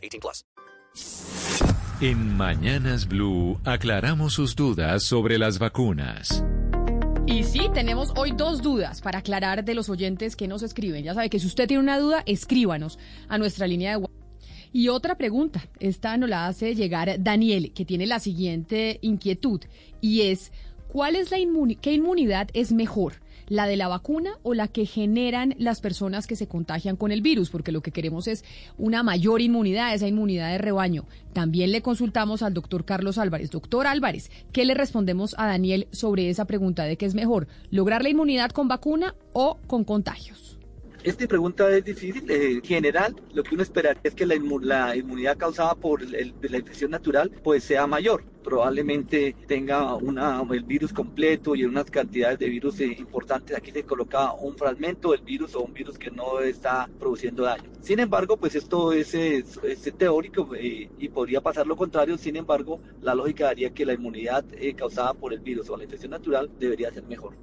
18 plus. En Mañanas Blue aclaramos sus dudas sobre las vacunas. Y sí, tenemos hoy dos dudas para aclarar de los oyentes que nos escriben. Ya sabe que si usted tiene una duda, escríbanos a nuestra línea de WhatsApp. Y otra pregunta, esta nos la hace llegar Daniel, que tiene la siguiente inquietud, y es, ¿cuál es la qué inmunidad es mejor? ¿La de la vacuna o la que generan las personas que se contagian con el virus? Porque lo que queremos es una mayor inmunidad, esa inmunidad de rebaño. También le consultamos al doctor Carlos Álvarez. Doctor Álvarez, ¿qué le respondemos a Daniel sobre esa pregunta de qué es mejor? ¿Lograr la inmunidad con vacuna o con contagios? Esta pregunta es difícil. En general, lo que uno esperaría es que la, inmunidad causada por la infección natural pues sea mayor. Probablemente tenga una, el virus completo y unas cantidades de virus eh, importantes. Aquí se coloca un fragmento del virus o un virus que no está produciendo daño. Sin embargo, pues esto es, teórico eh, y podría pasar lo contrario. Sin embargo, la lógica daría que la inmunidad eh, causada por el virus o la infección natural debería ser mejor.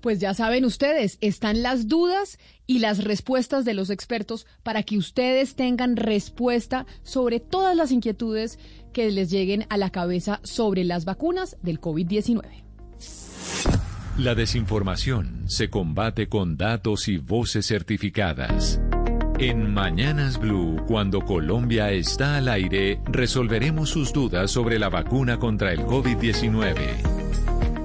Pues ya saben ustedes, están las dudas y las respuestas de los expertos para que ustedes tengan respuesta sobre todas las inquietudes que les lleguen a la cabeza sobre las vacunas del COVID-19. La desinformación se combate con datos y voces certificadas. En Mañanas Blue, cuando Colombia está al aire, resolveremos sus dudas sobre la vacuna contra el COVID-19.